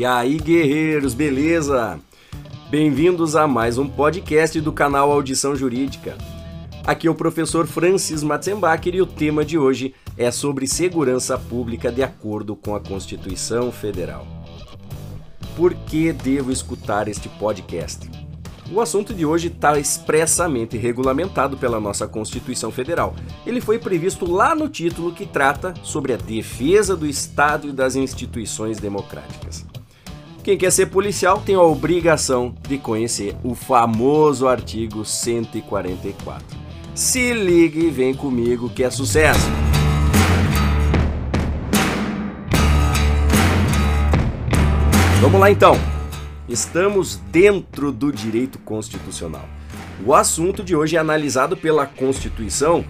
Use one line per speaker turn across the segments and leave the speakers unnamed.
E aí, guerreiros, beleza? Bem-vindos a mais um podcast do canal Audição Jurídica. Aqui é o professor Francis Matzenbacher e o tema de hoje é sobre segurança pública de acordo com a Constituição Federal. Por que devo escutar este podcast? O assunto de hoje está expressamente regulamentado pela nossa Constituição Federal. Ele foi previsto lá no título que trata sobre a defesa do Estado e das instituições democráticas. Quem quer ser policial tem a obrigação de conhecer o famoso artigo 144. Se ligue e vem comigo que é sucesso! Vamos lá então! Estamos dentro do direito constitucional. O assunto de hoje é analisado pela Constituição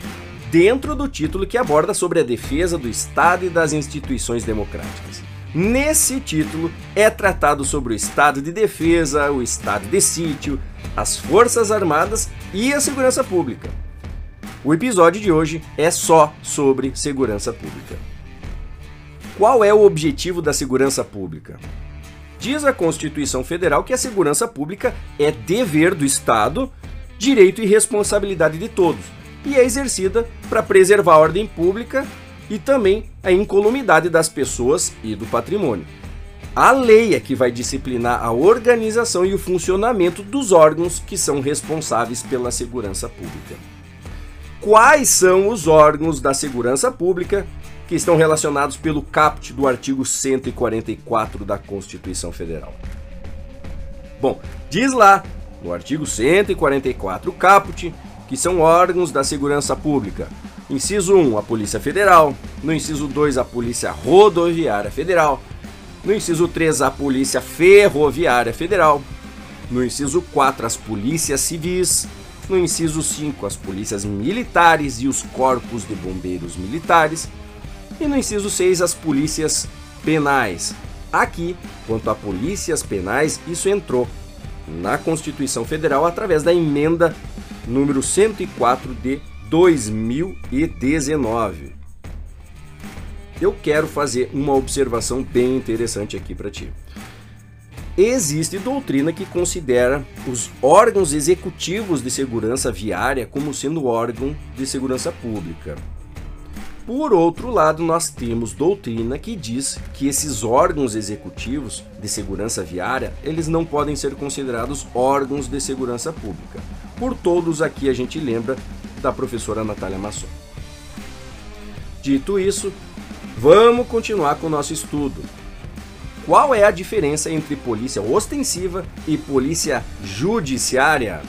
dentro do título que aborda sobre a defesa do Estado e das instituições democráticas. Nesse título é tratado sobre o estado de defesa, o estado de sítio, as Forças Armadas e a segurança pública. O episódio de hoje é só sobre segurança pública. Qual é o objetivo da segurança pública? Diz a Constituição Federal que a segurança pública é dever do Estado, direito e responsabilidade de todos, e é exercida para preservar a ordem pública e também a incolumidade das pessoas e do patrimônio. A lei é que vai disciplinar a organização e o funcionamento dos órgãos que são responsáveis pela segurança pública. Quais são os órgãos da segurança pública que estão relacionados pelo caput do artigo 144 da Constituição Federal. Bom, diz lá no artigo 144 caput que são órgãos da segurança pública. Inciso 1, a Polícia Federal. No inciso 2, a Polícia Rodoviária Federal. No inciso 3, a Polícia Ferroviária Federal. No inciso 4, as Polícias Civis. No inciso 5, as Polícias Militares e os Corpos de Bombeiros Militares. E no inciso 6, as polícias penais. Aqui, quanto a polícias penais, isso entrou na Constituição Federal através da emenda número 104 de 2019. Eu quero fazer uma observação bem interessante aqui para ti. Existe doutrina que considera os órgãos executivos de segurança viária como sendo órgão de segurança pública. Por outro lado, nós temos doutrina que diz que esses órgãos executivos de segurança viária, eles não podem ser considerados órgãos de segurança pública. Por todos aqui a gente lembra da professora Natália Masson. Dito isso, vamos continuar com o nosso estudo. Qual é a diferença entre polícia ostensiva e polícia judiciária?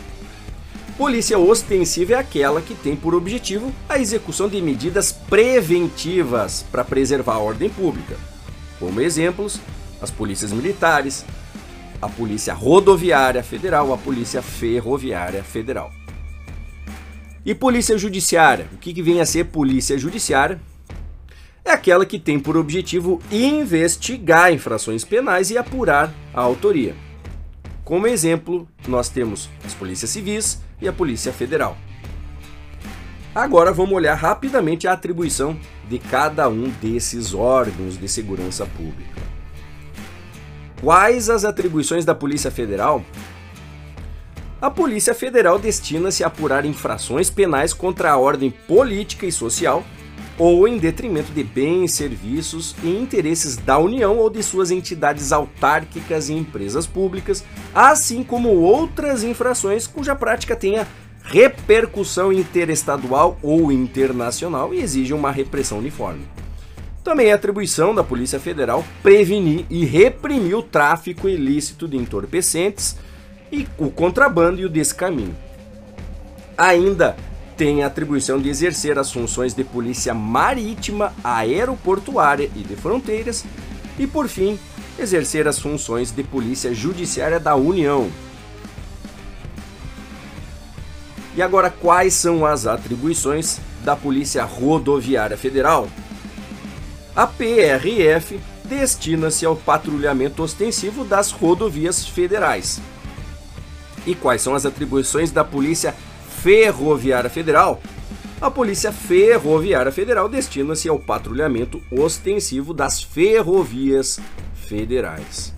Polícia ostensiva é aquela que tem por objetivo a execução de medidas preventivas para preservar a ordem pública. Como exemplos, as polícias militares, a Polícia Rodoviária Federal, a Polícia Ferroviária Federal. E Polícia Judiciária? O que, que vem a ser Polícia Judiciária? É aquela que tem por objetivo investigar infrações penais e apurar a autoria. Como exemplo, nós temos as polícias civis e a Polícia Federal. Agora vamos olhar rapidamente a atribuição de cada um desses órgãos de segurança pública. Quais as atribuições da Polícia Federal? A Polícia Federal destina-se a apurar infrações penais contra a ordem política e social ou em detrimento de bens, serviços e interesses da União ou de suas entidades autárquicas e empresas públicas, assim como outras infrações cuja prática tenha repercussão interestadual ou internacional e exige uma repressão uniforme. Também é atribuição da Polícia Federal prevenir e reprimir o tráfico ilícito de entorpecentes e o contrabando e o descaminho. Ainda tem a atribuição de exercer as funções de polícia marítima, aeroportuária e de fronteiras, e por fim, exercer as funções de polícia judiciária da União. E agora, quais são as atribuições da Polícia Rodoviária Federal? A PRF destina-se ao patrulhamento ostensivo das rodovias federais. E quais são as atribuições da Polícia Ferroviária Federal, a Polícia Ferroviária Federal destina-se ao patrulhamento ostensivo das ferrovias federais.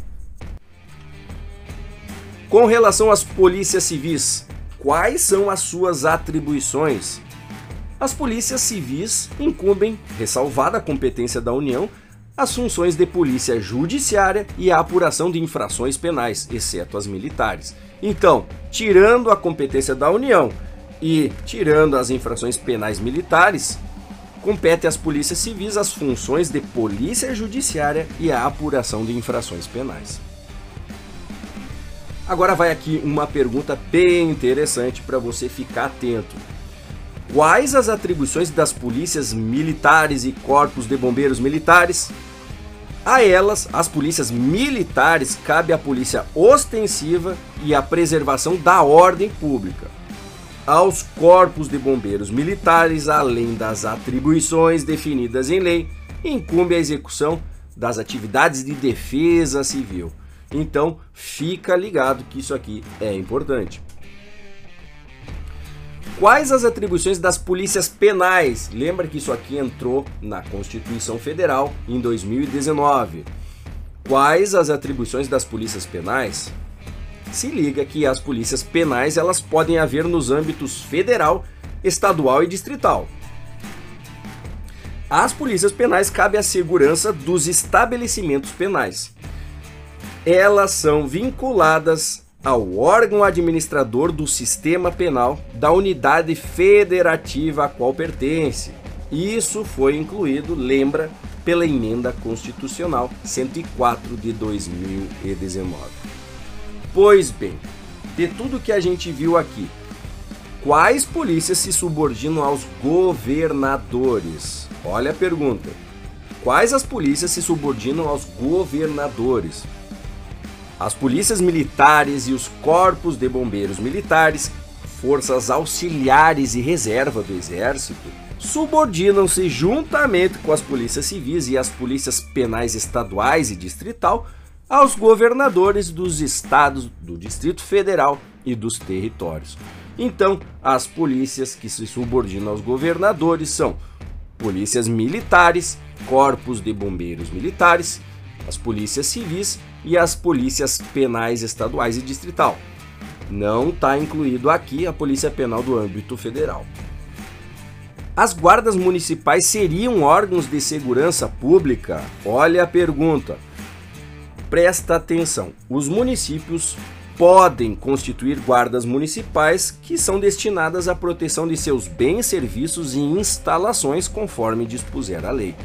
Com relação às polícias civis, quais são as suas atribuições? As polícias civis incumbem, ressalvada a competência da União, as funções de polícia judiciária e a apuração de infrações penais, exceto as militares. Então, tirando a competência da União e tirando as infrações penais militares, compete às polícias civis as funções de polícia judiciária e a apuração de infrações penais. Agora vai aqui uma pergunta bem interessante para você ficar atento. Quais as atribuições das polícias militares e corpos de bombeiros militares? A elas, as polícias militares, cabe a polícia ostensiva e a preservação da ordem pública. Aos corpos de bombeiros militares, além das atribuições definidas em lei, incumbe a execução das atividades de defesa civil. Então, fica ligado que isso aqui é importante. Quais as atribuições das polícias penais? Lembra que isso aqui entrou na Constituição Federal em 2019. Quais as atribuições das polícias penais? Se liga que as polícias penais elas podem haver nos âmbitos federal, estadual e distrital. Às polícias penais cabe a segurança dos estabelecimentos penais. Elas são vinculadas ao órgão administrador do sistema penal da unidade federativa a qual pertence. Isso foi incluído, lembra, pela emenda constitucional 104 de 2019. Pois bem, de tudo que a gente viu aqui, quais polícias se subordinam aos governadores? Olha a pergunta. Quais as polícias se subordinam aos governadores? As polícias militares e os corpos de bombeiros militares, forças auxiliares e reserva do exército, subordinam-se juntamente com as polícias civis e as polícias penais estaduais e distrital aos governadores dos estados do Distrito Federal e dos territórios. Então, as polícias que se subordinam aos governadores são polícias militares, corpos de bombeiros militares, as polícias civis e as polícias penais estaduais e distrital. Não está incluído aqui a Polícia Penal do âmbito federal. As guardas municipais seriam órgãos de segurança pública? Olha a pergunta. Presta atenção. Os municípios podem constituir guardas municipais que são destinadas à proteção de seus bens, serviços e instalações conforme dispuser a lei.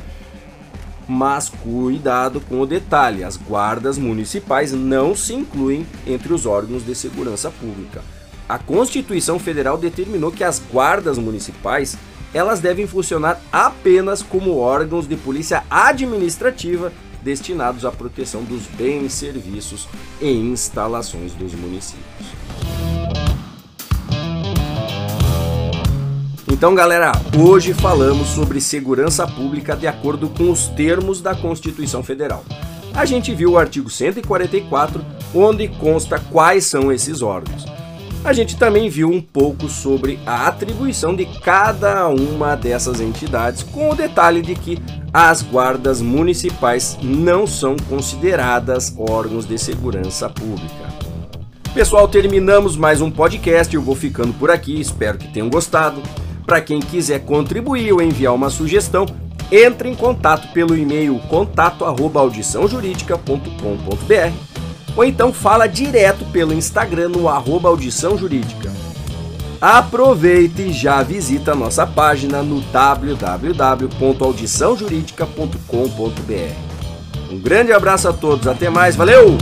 Mas cuidado com o detalhe: as guardas municipais não se incluem entre os órgãos de segurança pública. A Constituição Federal determinou que as guardas municipais elas devem funcionar apenas como órgãos de polícia administrativa destinados à proteção dos bens, serviços e instalações dos municípios. Então, galera, hoje falamos sobre segurança pública de acordo com os termos da Constituição Federal. A gente viu o artigo 144, onde consta quais são esses órgãos. A gente também viu um pouco sobre a atribuição de cada uma dessas entidades, com o detalhe de que as guardas municipais não são consideradas órgãos de segurança pública. Pessoal, terminamos mais um podcast. Eu vou ficando por aqui, espero que tenham gostado. Para quem quiser contribuir ou enviar uma sugestão, entre em contato pelo e-mail contato@audiçãojurídica.com.br ou então fala direto pelo Instagram no arroba audição jurídica. Aproveite e já visita a nossa página no www.audiçãojurídica.com.br. Um grande abraço a todos, até mais, valeu!